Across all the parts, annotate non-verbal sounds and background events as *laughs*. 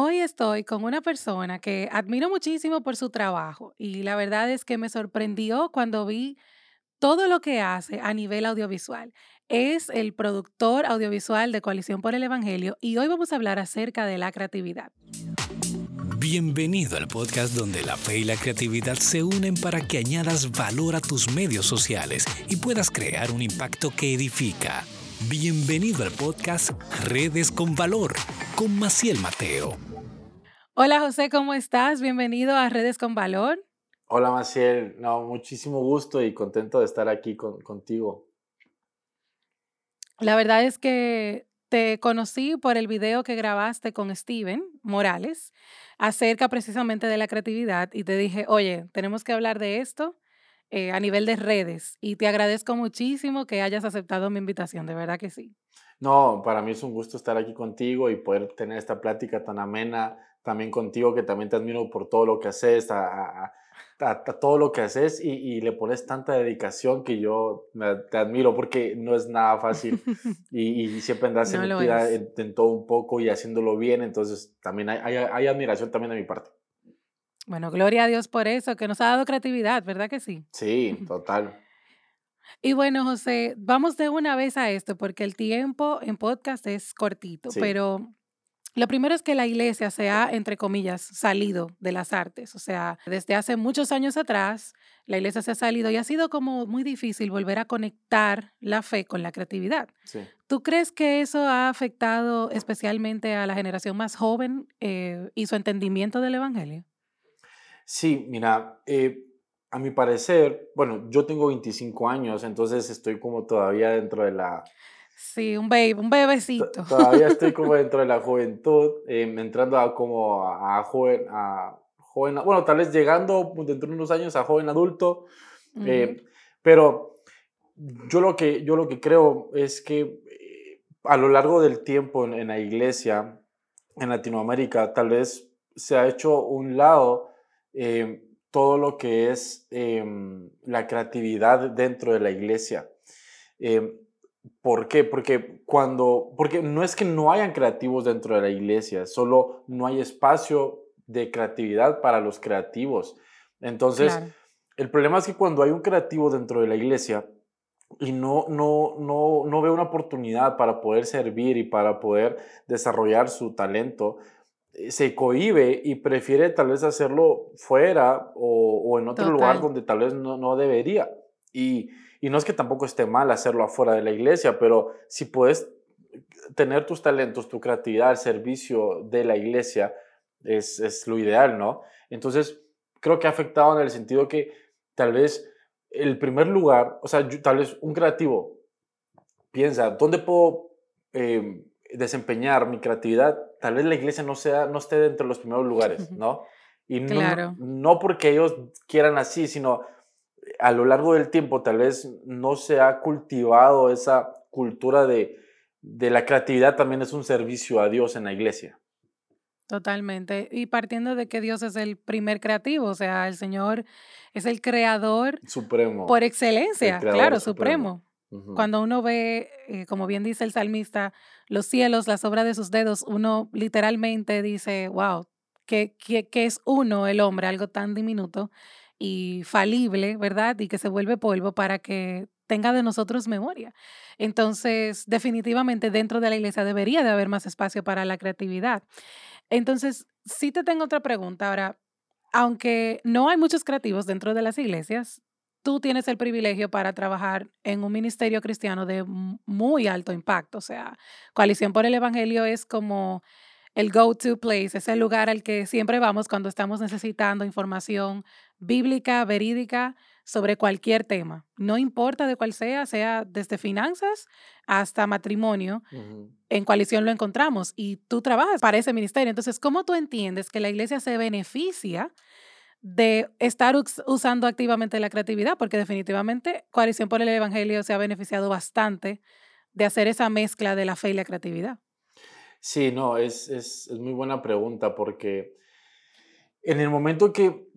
Hoy estoy con una persona que admiro muchísimo por su trabajo y la verdad es que me sorprendió cuando vi todo lo que hace a nivel audiovisual. Es el productor audiovisual de Coalición por el Evangelio y hoy vamos a hablar acerca de la creatividad. Bienvenido al podcast donde la fe y la creatividad se unen para que añadas valor a tus medios sociales y puedas crear un impacto que edifica. Bienvenido al podcast Redes con Valor con Maciel Mateo. Hola José, ¿cómo estás? Bienvenido a Redes con Valor. Hola Maciel, no, muchísimo gusto y contento de estar aquí contigo. La verdad es que te conocí por el video que grabaste con Steven Morales acerca precisamente de la creatividad y te dije, oye, tenemos que hablar de esto eh, a nivel de redes. Y te agradezco muchísimo que hayas aceptado mi invitación, de verdad que sí. No, para mí es un gusto estar aquí contigo y poder tener esta plática tan amena también contigo, que también te admiro por todo lo que haces, a, todo lo que haces y, le pones tanta dedicación que yo te admiro porque no es nada fácil *laughs* y, siempre andas no en, en, todo un poco y haciéndolo bien, entonces también hay, hay admiración también de mi parte. Bueno, gloria a Dios por eso, que nos ha dado creatividad, ¿verdad que sí? Sí, *laughs* total. Y bueno, José, vamos de una vez a esto, porque el tiempo en podcast es cortito, pero lo primero es que la iglesia se ha, entre comillas, salido de las artes. O sea, desde hace muchos años atrás, la iglesia se ha salido y ha sido como muy difícil volver a conectar la fe con la creatividad. Sí. ¿Tú crees que eso ha afectado especialmente a la generación más joven eh, y su entendimiento del Evangelio? Sí, mira, eh, a mi parecer, bueno, yo tengo 25 años, entonces estoy como todavía dentro de la... Sí, un baby, un bebecito. Todavía estoy *laughs* como dentro de la juventud, em, entrando a como a, joven, a joven, bueno, tal vez llegando dentro de unos años a joven adulto, eh, pero yo lo, que, yo lo que creo es que eh, a lo largo del tiempo en, en la iglesia, en Latinoamérica, tal vez se ha hecho un lado Em, todo lo que es em, la creatividad dentro de la iglesia. Em, ¿Por qué? Porque cuando, porque no es que no hayan creativos dentro de la iglesia, solo no hay espacio de creatividad para los creativos. Entonces, el problema es que cuando hay un creativo dentro de la iglesia y no, no, no, no ve una oportunidad para poder servir y para poder desarrollar su talento, eh, se cohibe y prefiere tal vez hacerlo fuera o, en otro lugar donde tal vez no, debería. Y, no es que tampoco esté mal hacerlo afuera de la iglesia, pero si puedes tener tus talentos, tu creatividad al servicio de la iglesia, es, lo ideal, ¿no? Entonces, creo que ha afectado en el sentido que tal vez el primer lugar, o sea, tal vez un creativo piensa, ¿dónde puedo em, desempeñar mi creatividad, tal vez la iglesia no, sea, no esté dentro de los primeros lugares, ¿no? Y no, no porque ellos quieran así, sino a lo largo del tiempo tal vez no se ha cultivado esa cultura de, de la creatividad también es un servicio a Dios en la iglesia. Totalmente. Y partiendo de que Dios es el primer creativo, o sea, el Señor es el creador supremo. Por excelencia, claro, supremo. Cuando uno ve, eh, como bien dice el salmista, los cielos, las obras de sus dedos, uno literalmente dice, wow, que, es uno el hombre, algo tan diminuto y falible, ¿verdad? Y que se vuelve polvo para que tenga de nosotros memoria. Entonces, definitivamente dentro de la iglesia debería de haber más espacio para la creatividad. Entonces, sí te tengo otra pregunta. Ahora, aunque no hay muchos creativos dentro de las iglesias, tú tienes el privilegio para trabajar en un ministerio cristiano de muy alto impacto. O sea, Coalición por el Evangelio es como el go-to place, es el lugar al que siempre vamos cuando estamos necesitando información bíblica, verídica, sobre cualquier tema. No importa de cuál sea, sea desde finanzas hasta matrimonio, en coalición lo encontramos y tú trabajas para ese ministerio. Entonces, ¿cómo tú entiendes que la iglesia se beneficia de estar usando activamente la creatividad, porque definitivamente Coalición por el Evangelio se ha beneficiado bastante de hacer esa mezcla de la fe y la creatividad. Sí, no, es, es, es muy buena pregunta porque en el momento que,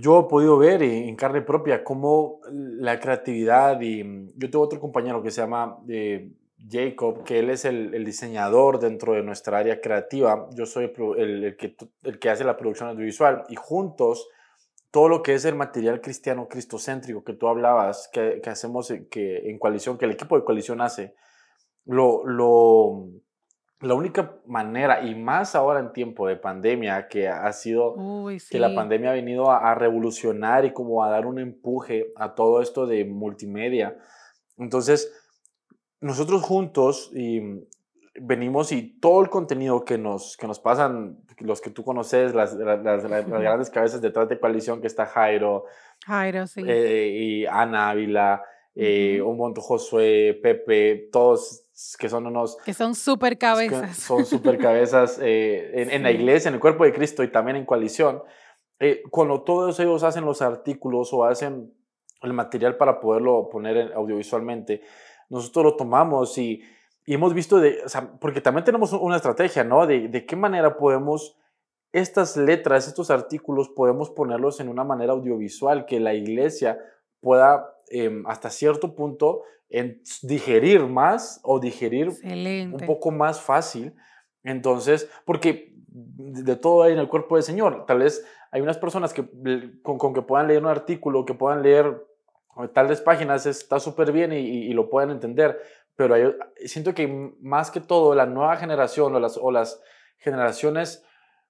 yo he podido ver en carne propia cómo la creatividad y yo tengo otro compañero que se llama eh, Jacob, que él es el, diseñador dentro de nuestra área creativa, yo soy el, que, el que hace la producción audiovisual y juntos todo lo que es el material cristiano cristocéntrico que tú hablabas, que, hacemos que en coalición, que el equipo de coalición hace, lo, lo, la única manera, y más ahora en tiempo de pandemia, que ha sido que la pandemia ha venido a, revolucionar y como a dar un empuje a todo esto de multimedia. Entonces, nosotros juntos y venimos y todo el contenido que nos, que nos pasan, los que tú conoces, las, las, *laughs* grandes cabezas detrás de coalición, que está Jairo, Jairo sí. Eh, y Ana Ávila, eh, un montón Josué, Pepe, todos que son unos... Que son súper cabezas. Son súper cabezas eh, en, la iglesia, en el cuerpo de Cristo y también en coalición. Eh, cuando todos ellos hacen los artículos o hacen el material para poderlo poner audiovisualmente, nosotros lo tomamos y, y hemos visto, de, o sea, porque también tenemos una estrategia, ¿no? De, de qué manera podemos estas letras, estos artículos, podemos ponerlos en una manera audiovisual que la iglesia pueda em, hasta cierto punto en digerir más o digerir un poco más fácil. Entonces, porque de todo hay en el cuerpo del Señor. Tal vez hay unas personas que con, que puedan leer un artículo, que puedan leer tales páginas, está súper bien y, lo pueden entender. Pero siento que más que todo la nueva generación o las, o las generaciones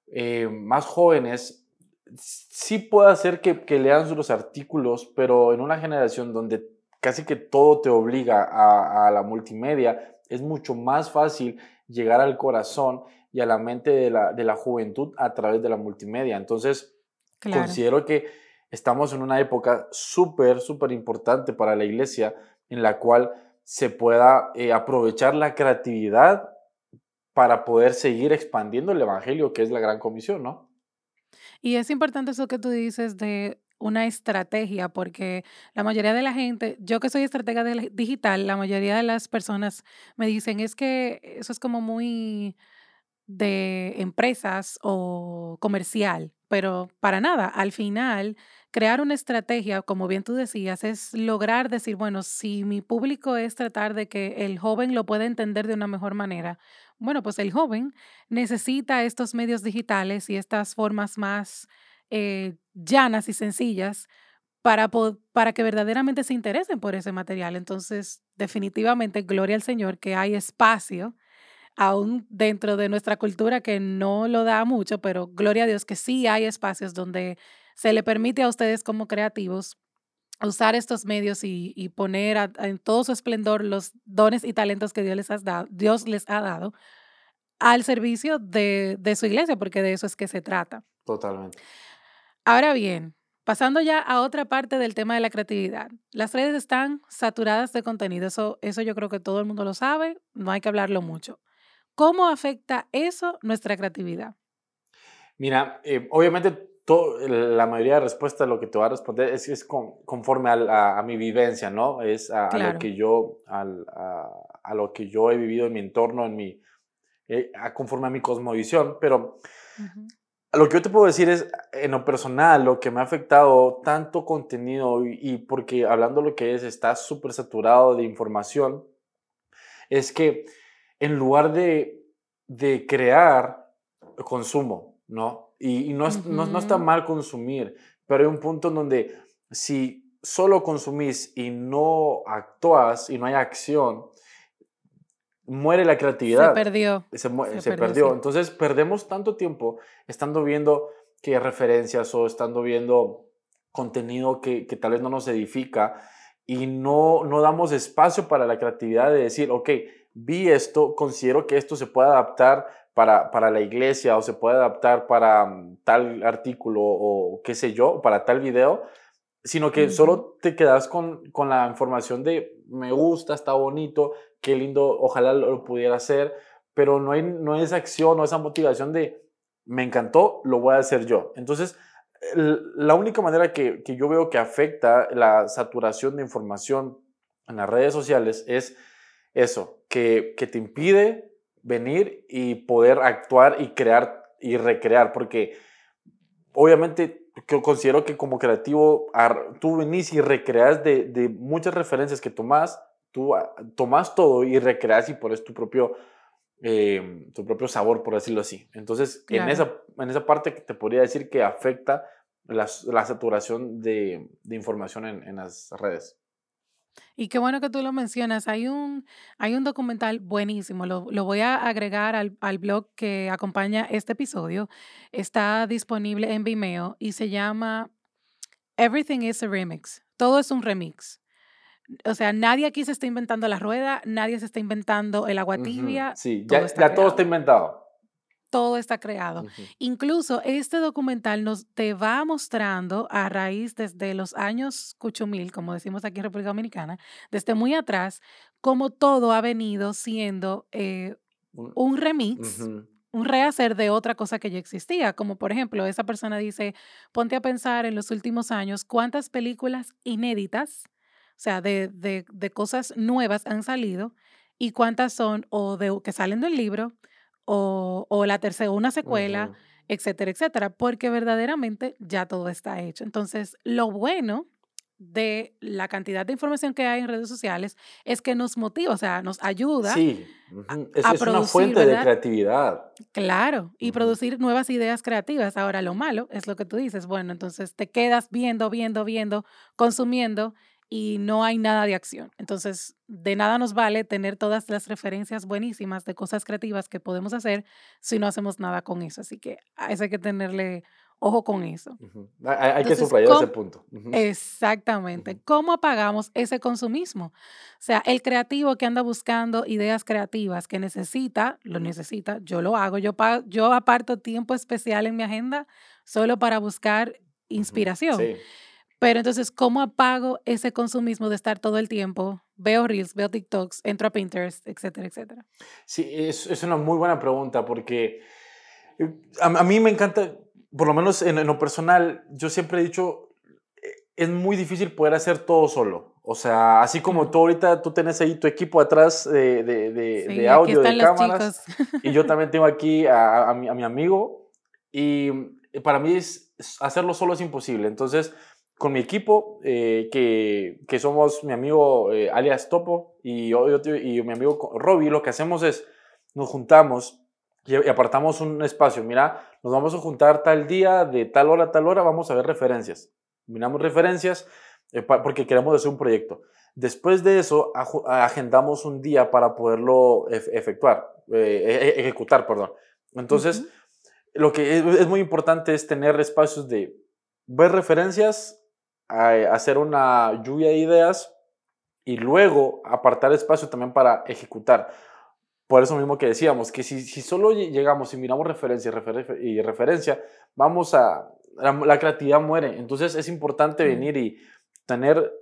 eh, más jóvenes sí puede hacer que, que lean los artículos, pero en una generación donde casi que todo te obliga a, la multimedia, es mucho más fácil llegar al corazón y a la mente de la, juventud a través de la multimedia. Entonces, considero que estamos en una época súper, súper importante para la iglesia en la cual se pueda eh, aprovechar la creatividad para poder seguir expandiendo el Evangelio, que es la gran comisión, ¿no? Y es importante eso que tú dices de una estrategia, porque la mayoría de la gente, yo que soy estratega digital, la mayoría de las personas me dicen, es que eso es como muy de empresas o comercial, pero para nada, al final, crear una estrategia, como bien tú decías, es lograr decir, bueno, si mi público es tratar de que el joven lo pueda entender de una mejor manera, bueno, pues el joven necesita estos medios digitales y estas formas más eh, llanas y sencillas para, para que verdaderamente se interesen por ese material. Entonces, definitivamente, gloria al Señor que hay espacio aún dentro de nuestra cultura que no lo da mucho, pero gloria a Dios que sí hay espacios donde se le permite a ustedes como creativos usar estos medios y, poner en todo su esplendor los dones y talentos que Dios les, ha dado, Dios les ha dado al servicio de, de su iglesia, porque de eso es que se trata. Totalmente. Ahora bien, pasando ya a otra parte del tema de la creatividad. Las redes están saturadas de contenido, eso, eso yo creo que todo el mundo lo sabe, no hay que hablarlo mucho. ¿Cómo afecta eso nuestra creatividad? Mira, eh, obviamente la mayoría de respuestas a lo que te va a responder es, es conforme a, mi vivencia, ¿no? Es a, lo que yo, a, lo que yo he vivido en mi entorno, en mi, eh, conforme a mi cosmovisión, pero lo que yo te puedo decir es, en lo personal, lo que me ha afectado tanto contenido y, porque hablando lo que es, está súper saturado de información, es que en lugar de, de crear, consumo, ¿no? Y, no, no, no, está mal consumir, pero hay un punto en donde si solo consumís y no actúas y no hay acción, muere la creatividad. Se perdió. Se, perdió. Entonces perdemos tanto tiempo estando viendo que referencias o estando viendo contenido que, que, tal vez no nos edifica y no, no damos espacio para la creatividad de decir, ok, vi esto, considero que esto se puede adaptar para, para la iglesia o se puede adaptar para mm, tal artículo o qué sé yo, para tal video, sino que solo te quedas con, con la información de me gusta, está bonito, qué lindo, ojalá lo pudiera hacer, pero no hay, no esa acción o esa motivación de me encantó, lo voy a hacer yo. Entonces, la única manera que, que yo veo que afecta la saturación de información en las redes sociales es eso, que, que te impide venir y poder actuar y crear y recrear, porque obviamente yo considero que como creativo tú venís y recreas de, de muchas referencias que tomás tú ah, tomas todo y recreas y pones tu propio, eh, tu propio sabor, por decirlo así. Entonces, en, esa, en esa parte te podría decir que afecta la, la saturación de, de información en, en, las redes. Y qué bueno que tú lo mencionas. Hay un, hay un documental buenísimo, lo, lo voy a agregar al, al, blog que acompaña este episodio. Está disponible en Vimeo y se llama Everything is a Remix. Todo es un remix. O sea, nadie aquí se está inventando la rueda, nadie se está inventando el agua tibia. Sí, ya, ya todo está inventado todo está creado. Incluso este documental nos te va mostrando a raíz desde los años cuchumil, como decimos aquí en República Dominicana, desde muy atrás, cómo todo ha venido siendo eh, un remix. un rehacer de otra cosa que ya existía, como por ejemplo, esa persona dice, ponte a pensar en los últimos años cuántas películas inéditas, o sea, de, de, de cosas nuevas han salido y cuántas son o de que salen del libro o, o la tercera, una secuela, etcétera, etcétera, porque verdaderamente ya todo está hecho. Entonces, lo bueno de la cantidad de información que hay en redes sociales es que nos motiva, o sea, nos ayuda. Sí, es, a, producir, una fuente de creatividad. Claro, y producir nuevas ideas creativas. Ahora, lo malo es lo que tú dices, bueno, entonces te quedas viendo, viendo, viendo, consumiendo y no hay nada de acción. Entonces, de nada nos vale tener todas las referencias buenísimas de cosas creativas que podemos hacer si no hacemos nada con eso. Así que a eso hay que tenerle ojo con eso. hay, que subrayar ese punto. Exactamente. ¿Cómo apagamos ese consumismo? O sea, el creativo que anda buscando ideas creativas que necesita, lo necesita, yo lo hago, yo, yo aparto tiempo especial en mi agenda solo para buscar inspiración. Sí. Pero entonces, ¿cómo apago ese consumismo de estar todo el tiempo? Veo Reels, veo TikToks, entro a Pinterest, etcétera, etcétera. Sí, es, es una muy buena pregunta porque eh, a, a, mí me encanta, por lo menos en, en, lo personal, yo siempre he dicho, eh, es muy difícil poder hacer todo solo. O sea, así como tú ahorita, tú tenés ahí tu equipo atrás de, de, de, sí, de audio, de cámaras. Y yo *laughs* también tengo aquí a, a, mi, a mi amigo. Y para mí es, hacerlo solo es imposible. Entonces, con mi equipo, eh, que, que, somos mi amigo eh, alias Topo y, yo, y mi amigo Robbie, lo que hacemos es nos juntamos y, apartamos un espacio. Mira, nos vamos a juntar tal día, de tal hora a tal hora, vamos a ver referencias. Miramos referencias eh, porque queremos hacer un proyecto. Después de eso, agendamos un día para poderlo efectuar, e, e, ejecutar, perdón. Entonces, lo que es, es muy importante es tener espacios de ver referencias, hacer una lluvia de ideas y luego apartar espacio también para ejecutar. Por eso mismo que decíamos, que si, si solo llegamos y miramos referencia y referencia, vamos a... La, creatividad muere. Entonces es importante venir y tener...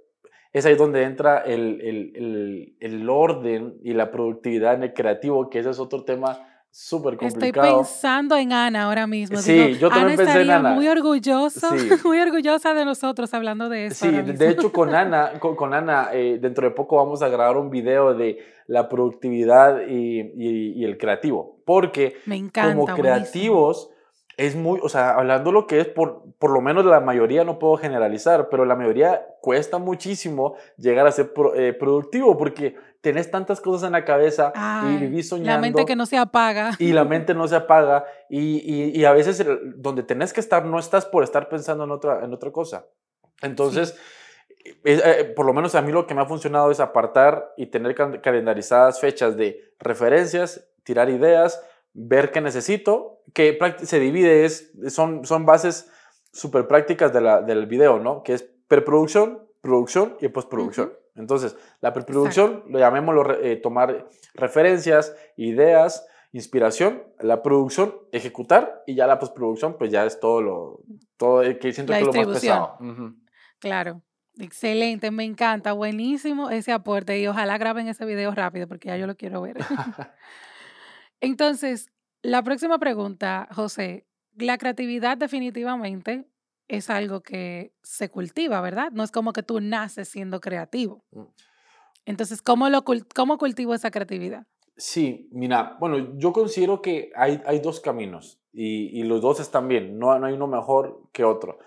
Es ahí donde entra el, el, el, el orden y la productividad en el creativo, que ese es otro tema súper complicado. Estoy pensando en Ana ahora mismo. Sí, yo también pensé en Ana. Muy orgullosa, *laughs* muy orgullosa de nosotros hablando de eso. Sí, de hecho con *laughs* Ana, con, Ana eh, dentro de poco vamos a grabar un video de la productividad y, y, el creativo, porque Me encanta, como creativos es muy, o sea, hablando lo que es, por, por lo menos la mayoría, no puedo generalizar, pero la mayoría cuesta muchísimo llegar a ser eh, productivo porque tenés tantas cosas en la cabeza y vivís soñando. La mente que no se apaga. Y la mente no se apaga y, y, y a veces donde tenés que estar no estás por estar pensando en otra, en otra cosa. Entonces, eh, por lo menos a mí lo que me ha funcionado es apartar y tener calendarizadas fechas de referencias, tirar ideas, ver qué necesito, que se divide, es, son, son bases súper prácticas de la, del video, ¿no? Que es preproducción, producción y postproducción. Entonces, la preproducción, lo llamémoslo eh, tomar referencias, ideas, inspiración, la producción, ejecutar y ya la postproducción, pues ya es todo lo todo eh, que siento que es lo más pesado. Claro. Excelente, me encanta, buenísimo ese aporte y ojalá graben ese video rápido porque ya yo lo quiero ver. *laughs* Entonces, la próxima pregunta, José, la creatividad definitivamente es algo que se cultiva, ¿verdad? No es como que tú naces siendo creativo. Mm. Entonces, ¿cómo, lo, cómo cultivo esa creatividad? Sí, mira, bueno, yo considero que hay, hay dos caminos y, y, los dos están bien, no, no hay uno mejor que otro.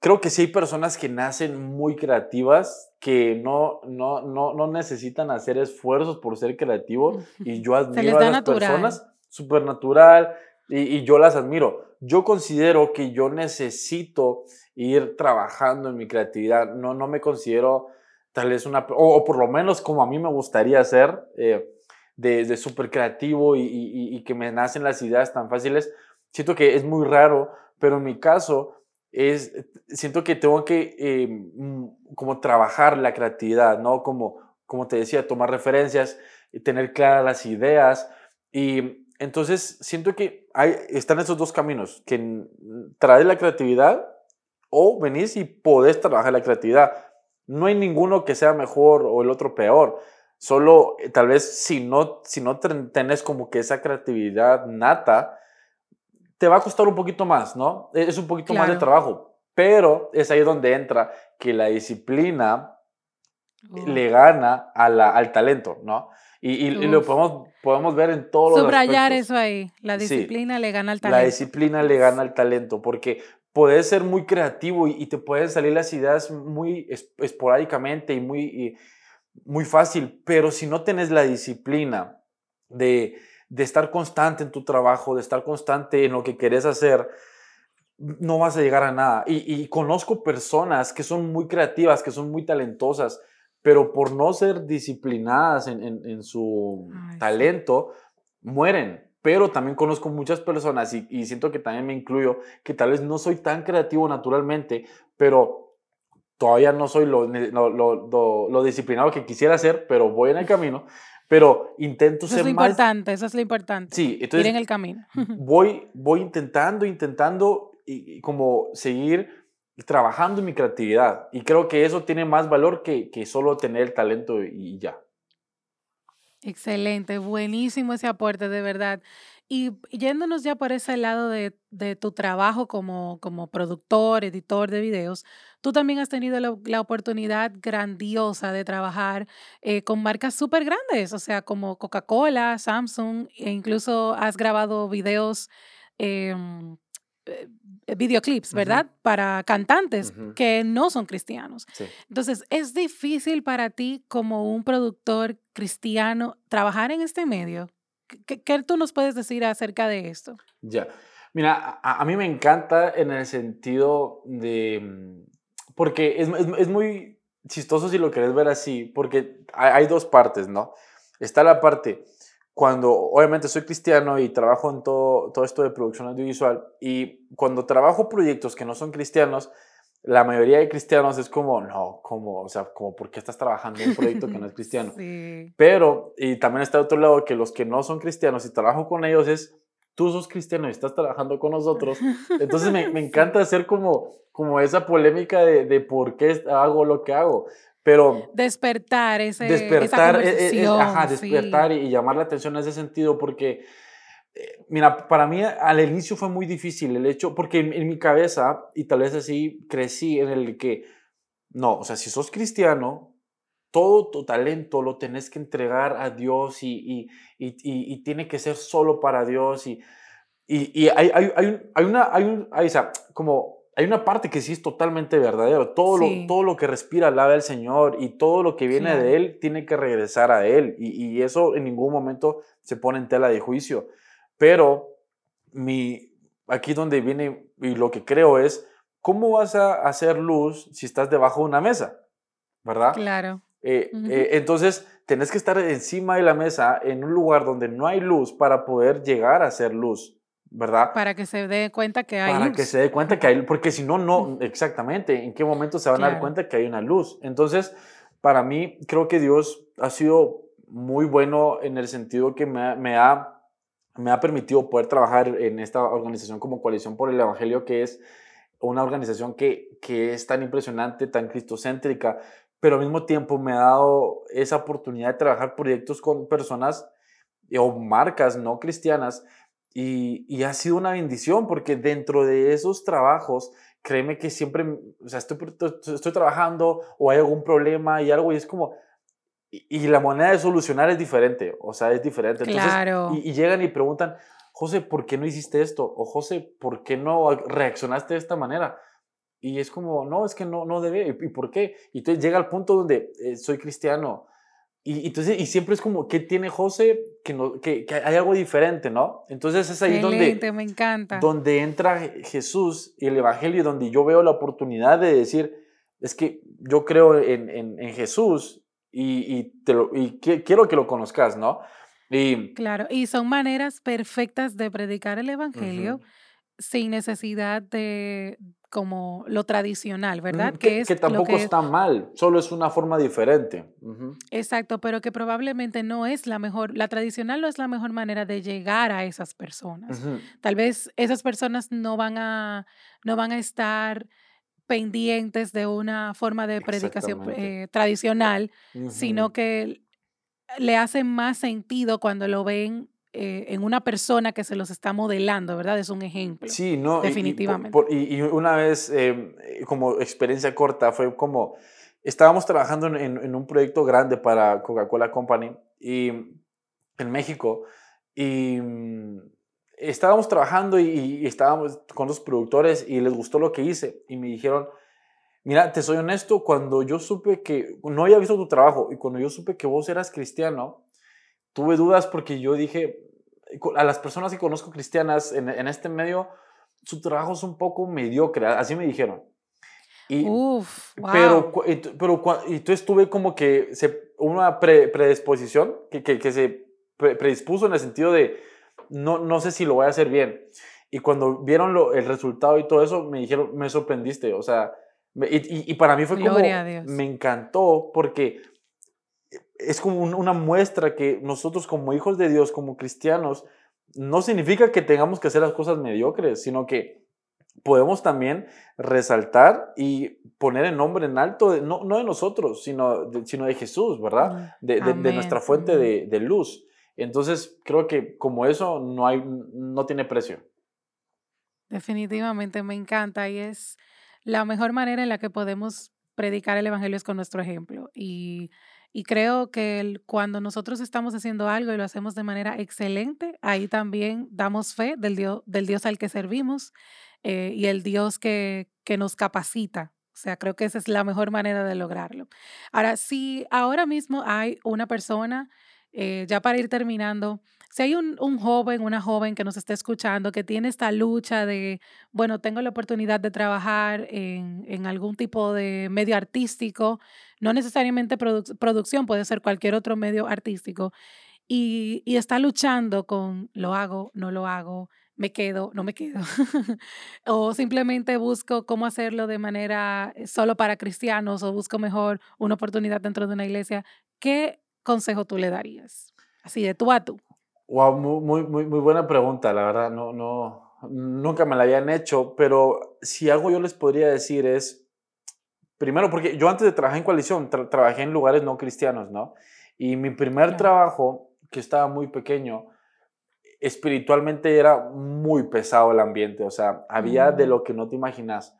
creo que sí hay personas que nacen muy creativas, que no, no, no, no necesitan hacer esfuerzos por ser creativo y yo admiro a las personas súper natural y, y, yo las admiro. Yo considero que yo necesito ir trabajando en mi creatividad, no, no me considero tal vez una, o, por lo menos como a mí me gustaría ser, eh, de, de súper creativo y, y, que me nacen las ideas tan fáciles, siento que es muy raro, pero en mi caso es, siento que tengo que eh, mm, como trabajar la creatividad, ¿no? Como, como te decía, tomar referencias, tener claras las ideas. Y entonces siento que hay, están esos dos caminos, que traes la creatividad o venís y podés trabajar la creatividad. No hay ninguno que sea mejor o el otro peor. Solo eh, tal vez si no, si no tenés como que esa creatividad nata, te va a costar un poquito más, ¿no? E-, es un poquito más de trabajo, pero es ahí donde entra que la disciplina le gana a la, al talento, ¿no? Y, lo podemos, podemos ver en todos los Subrayar eso ahí, la disciplina le gana al talento. La disciplina le gana al talento, porque puedes ser muy creativo y, te pueden salir las ideas muy esporádicamente y muy, muy fácil, pero si no tienes la disciplina de de estar constante en tu trabajo, de estar constante en lo que querés hacer, no vas a llegar a nada. Y, conozco personas que son muy creativas, que son muy talentosas, pero por no ser disciplinadas en, su talento, mueren. Pero también conozco muchas personas y, siento que también me incluyo, que tal vez no soy tan creativo naturalmente, pero todavía no soy lo, lo, lo disciplinado que quisiera ser, pero voy en el camino pero intento ser más... Eso es lo importante, eso es lo importante. Sí, entonces... Ir en el camino. voy, voy intentando, intentando y, como seguir trabajando mi creatividad. Y creo que eso tiene más valor que, que solo tener el talento y ya. Excelente, buenísimo ese aporte, de verdad. Y yéndonos ya por ese lado de, de tu trabajo como, como productor, editor de videos, tú también has tenido la, oportunidad grandiosa de trabajar eh, con marcas súper grandes, o sea, como Coca-Cola, Samsung, e incluso has grabado videos. Em, videoclips, ¿verdad? Para cantantes que no son cristianos. Entonces, ¿es difícil para ti como un productor cristiano trabajar en este medio? ¿Qué, tú nos puedes decir acerca de esto? Ya, mira, a, mí me encanta en el sentido de, mm, porque es, es, muy chistoso si lo querés ver así, porque hay, dos partes, ¿no? Está la parte cuando obviamente soy cristiano y trabajo en todo, todo esto de producción audiovisual y cuando trabajo proyectos que no son cristianos, la mayoría de cristianos es como, no, como, o sea, como, ¿por qué estás trabajando en un proyecto que no es *laughs* cristiano? Sí. Pero, y también está otro lado, que los que no son cristianos y trabajo con ellos es, tú sos cristiano y estás trabajando con nosotros. Entonces me, me *laughs* encanta hacer como, como esa polémica de, de, por qué hago lo que hago. Pero despertar ese despertar, esa e, e, ajá, despertar y, y llamar la atención en ese sentido porque eh, mira, para mí al inicio fue muy difícil el hecho, porque en, mi cabeza, y tal vez así crecí, en el que, no, o sea, si sos cristiano, todo tu talento lo tenés que entregar a Dios y, y, y, y tiene que ser solo para Dios. Y, y, hay, hay, hay, hay, una, hay, un, hay, o sea, como, hay una parte que sí es totalmente verdadero. Todo, lo, todo lo que respira alaba al Señor y todo lo que viene de Él tiene que regresar a Él. Y, eso en ningún momento se pone en tela de juicio. Pero mi, aquí donde viene y lo que creo es, ¿cómo vas a hacer luz si estás debajo de una mesa? ¿Verdad? Claro. Eh, eh, entonces, tenés que estar encima de la mesa en un lugar donde no hay luz para poder llegar a hacer luz, ¿verdad? Para que se dé cuenta que hay Para luz. que se dé cuenta que hay porque si no, no, exactamente, ¿en qué momento se van a dar cuenta que hay una luz? Entonces, para mí, creo que Dios ha sido muy bueno en el sentido que me, me ha me ha permitido poder trabajar en esta organización como Coalición por el Evangelio, que es una organización que, que es tan impresionante, tan cristocéntrica, pero al mismo tiempo me ha dado esa oportunidad de trabajar proyectos con personas o marcas no cristianas y, y, ha sido una bendición porque dentro de esos trabajos, créeme que siempre, o sea, estoy, estoy trabajando o hay algún problema y algo y es como, y, la manera de solucionar es diferente, o sea, es diferente. claro. y, llegan y preguntan, José, ¿por qué no hiciste esto? O José, ¿por qué no reaccionaste de esta manera? Y es como, no, es que no, no debe. ¿Y por qué? Y entonces llega al punto donde eh, soy cristiano. Y, entonces, y siempre es como, ¿qué tiene José? Que, no, que, que hay algo diferente, ¿no? Entonces es ahí donde, me encanta. donde entra Jesús y el Evangelio, donde yo veo la oportunidad de decir, es que yo creo en, en, en Jesús y, y, te lo, y quiero que lo conozcas, ¿no? Y, claro, y son maneras perfectas de predicar el Evangelio sin necesidad de como lo tradicional, ¿verdad? Que, que, tampoco está mal, solo es una forma diferente. Exacto, pero que probablemente no es la mejor, la tradicional no es la mejor manera de llegar a esas personas. Tal vez esas personas no van a, no van a estar pendientes de una forma de predicación eh, tradicional, sino que le hace más sentido cuando lo ven eh, en una persona que se los está modelando, ¿verdad? Es un ejemplo. Sí, no. Definitivamente. Y, una vez, em, eh, como experiencia corta, fue como, estábamos trabajando en, un proyecto grande para Coca-Cola Company y, en México y mm, estábamos trabajando y, estábamos con los productores y les gustó lo que hice y me dijeron, mira, te soy honesto, cuando yo supe que, no había visto tu trabajo y cuando yo supe que vos eras cristiano, tuve dudas porque yo dije, a las personas que conozco cristianas en, en este medio, su trabajo es un poco mediocre, así me dijeron. Y, Uf, wow. Pero, pero y entonces tuve como que se, una predisposición que, que, que se predispuso en el sentido de no, no sé si lo voy a hacer bien. Y cuando vieron lo, el resultado y todo eso, me dijeron, me sorprendiste. O sea, y, y, para mí fue como, me encantó porque es como una muestra que nosotros como hijos de Dios, como cristianos, no significa que tengamos que hacer las cosas mediocres, sino que podemos también resaltar y poner el nombre en alto, no, no de nosotros, sino de, sino de Jesús, ¿verdad? De, de, nuestra fuente de, de, luz. Entonces, creo que como eso no, hay, no tiene precio. Definitivamente, me encanta y es la mejor manera en la que podemos predicar el Evangelio es con nuestro ejemplo. Y y creo que cuando nosotros estamos haciendo algo y lo hacemos de manera excelente, ahí también damos fe del Dios, del Dios al que servimos eh, y el Dios que, que nos capacita. O sea, creo que esa es la mejor manera de lograrlo. Ahora, si ahora mismo hay una persona, eh, ya para ir terminando, si hay un, un, joven, una joven que nos esté escuchando, que tiene esta lucha de, bueno, tengo la oportunidad de trabajar en, en algún tipo de medio artístico, no necesariamente producción, puede ser cualquier otro medio artístico, y, está luchando con, lo hago, no lo hago, me quedo, no me quedo. *laughs* o simplemente busco cómo hacerlo de manera eh, solo para cristianos o busco mejor una oportunidad dentro de una iglesia. ¿Qué consejo tú le darías? Así de tú a tú. Wow, muy, muy, muy buena pregunta, la verdad, no, no, nunca me la habían hecho, pero si algo yo les podría decir es, primero, porque yo antes de trabajar en coalición, trabajé en lugares no cristianos, ¿no? Y mi primer trabajo, que estaba muy pequeño, espiritualmente era muy pesado el ambiente, o sea, había de mm. lo que no te imaginas.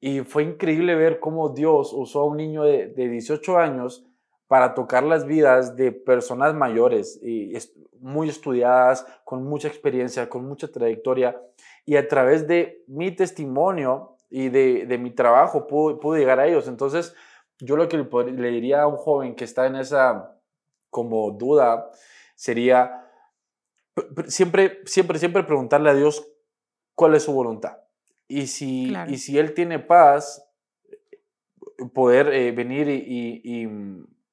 Y fue increíble ver cómo Dios usó a un niño de, de 18 años para tocar las vidas de personas mayores y muy estudiadas, con mucha experiencia, con mucha trayectoria. Y a través de mi testimonio y de, de mi trabajo pude, llegar a ellos. Entonces, yo lo que le, diría a un joven que está en esa como duda sería siempre, siempre, siempre preguntarle a Dios cuál es su voluntad. Y si, y si Él tiene paz, poder eh, venir y, y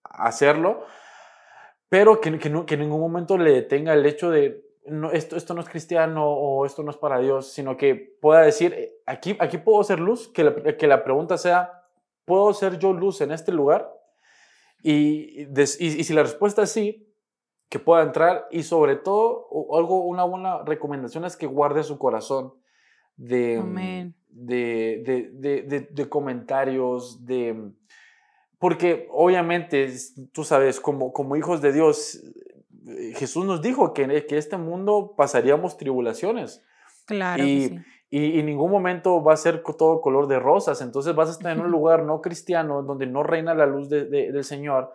hacerlo, pero que, que, no, que en ningún momento le detenga el hecho de no, esto, esto no es cristiano o esto no es para Dios, sino que pueda decir, eh, aquí, aquí puedo ser luz, que la, que la pregunta sea, ¿puedo ser yo luz en este lugar? Y, y, si la respuesta es sí, que pueda entrar y sobre todo, algo, una buena recomendación es que guarde su corazón de, de, de, de, comentarios, de porque obviamente, tú sabes, como, como hijos de Dios, Jesús nos dijo que, que este mundo pasaríamos tribulaciones. Claro. Y, y, en ningún momento va a ser todo color de rosas. Entonces vas a estar en un lugar no cristiano donde no reina la luz de, del Señor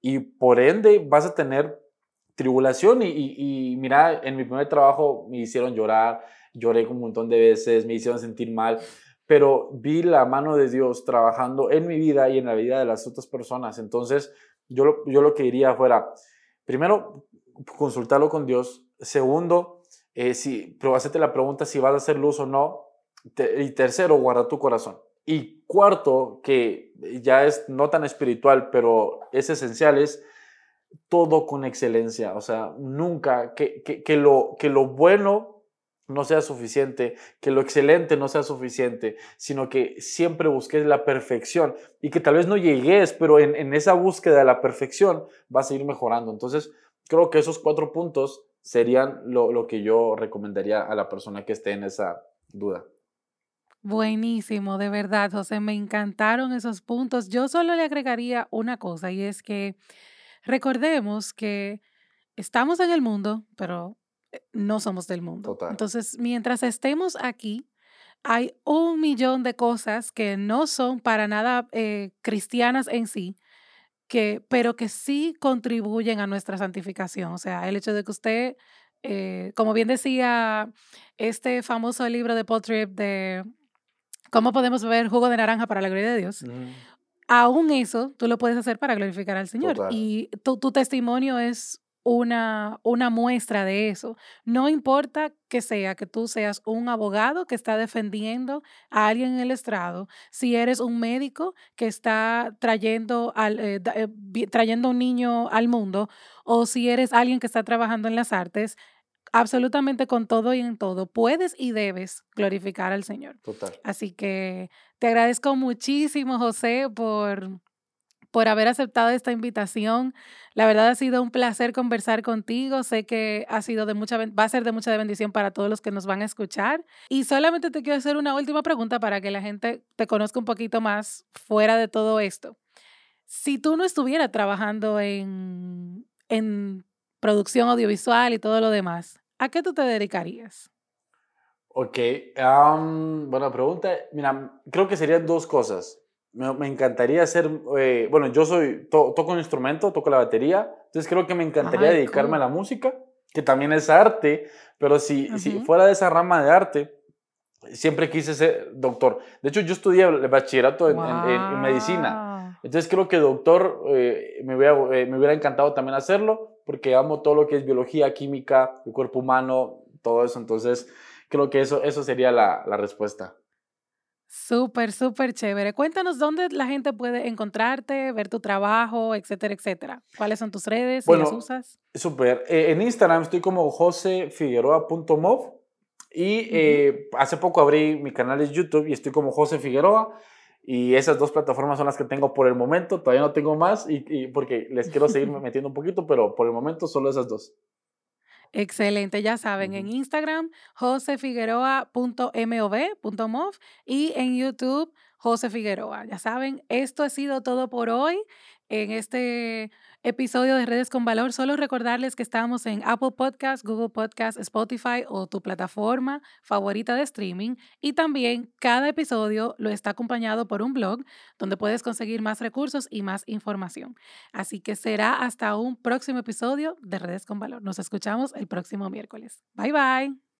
y por ende vas a tener tribulación. Y, y, mira, en mi primer trabajo me hicieron llorar, lloré un montón de veces, me hicieron sentir mal pero vi la mano de Dios trabajando en mi vida y en la vida de las otras personas. Entonces, yo lo, yo lo que diría fuera, primero, consultarlo con Dios. Segundo, eh, si, pero hacerte la pregunta si vas a hacer luz o no. y tercero, guarda tu corazón. Y cuarto, que ya es no tan espiritual, pero es esencial, es todo con excelencia. O sea, nunca que, que, que lo, que lo bueno no sea suficiente, que lo excelente no sea suficiente, sino que siempre busques la perfección y que tal vez no llegues, pero en, en esa búsqueda de la perfección vas a ir mejorando. Entonces, creo que esos cuatro puntos serían lo, lo que yo recomendaría a la persona que esté en esa duda. Buenísimo, de verdad, José, me encantaron esos puntos. Yo solo le agregaría una cosa y es que recordemos que estamos en el mundo, pero eh, no somos del mundo. Entonces, mientras estemos aquí, hay un millón de cosas que no son para nada eh, cristianas en sí, que, pero que sí contribuyen a nuestra santificación. O sea, el hecho de que usted, eh, como bien decía este famoso libro de Paul Tripp de ¿Cómo podemos beber jugo de naranja para la gloria de Dios? Aún eso tú lo puedes hacer para glorificar al Señor. Y tu, tu, testimonio es una, una muestra de eso. No importa que sea que tú seas un abogado que está defendiendo a alguien en el estrado, si eres un médico que está trayendo, al, eh, eh, trayendo un niño al mundo, o si eres alguien que está trabajando en las artes, absolutamente con todo y en todo, puedes y debes glorificar al Señor. Total. Así que te agradezco muchísimo, José, por, por haber aceptado esta invitación. La verdad ha sido un placer conversar contigo. Sé que ha sido de mucha, va a ser de mucha bendición para todos los que nos van a escuchar. Y solamente te quiero hacer una última pregunta para que la gente te conozca un poquito más fuera de todo esto. Si tú no estuvieras trabajando en, en producción audiovisual y todo lo demás, ¿A qué tú te dedicarías? Ok, buena pregunta. Mira, creo que serían dos cosas. Me, encantaría hacer, eh, bueno, yo soy, toco un instrumento, toco la batería, entonces creo que me encantaría dedicarme a la música, que también es arte, pero si, si fuera de esa rama de arte, siempre quise ser doctor. De hecho, yo estudié el bachillerato en, medicina. Entonces creo que doctor eh, me, hubiera, eh, me hubiera encantado también hacerlo porque amo todo lo que es biología, química, el cuerpo humano, todo eso. Entonces, creo que eso, eso sería la, la respuesta. Súper, súper chévere. Cuéntanos dónde la gente puede encontrarte, ver tu trabajo, etcétera, etcétera. ¿Cuáles son tus redes? Bueno, las usas? Súper. Eh, en Instagram estoy como josefigueroa.mov y eh, hace poco abrí mi canal de YouTube y estoy como José Figueroa. Y esas dos plataformas son las que tengo por el momento. Todavía no tengo más y, porque les quiero seguir *laughs* metiendo un poquito, pero por el momento solo esas dos. Excelente, ya saben, en Instagram, josefigueroa.mov.mov y en YouTube, José Figueroa. Ya saben, esto ha sido todo por hoy en este episodio de Redes con Valor. Solo recordarles que estamos en Apple Podcast, Google Podcast, Spotify o tu plataforma favorita de streaming. Y también cada episodio lo está acompañado por un blog donde puedes conseguir más recursos y más información. Así que será hasta un próximo episodio de Redes con Valor. Nos escuchamos el próximo miércoles. Bye bye.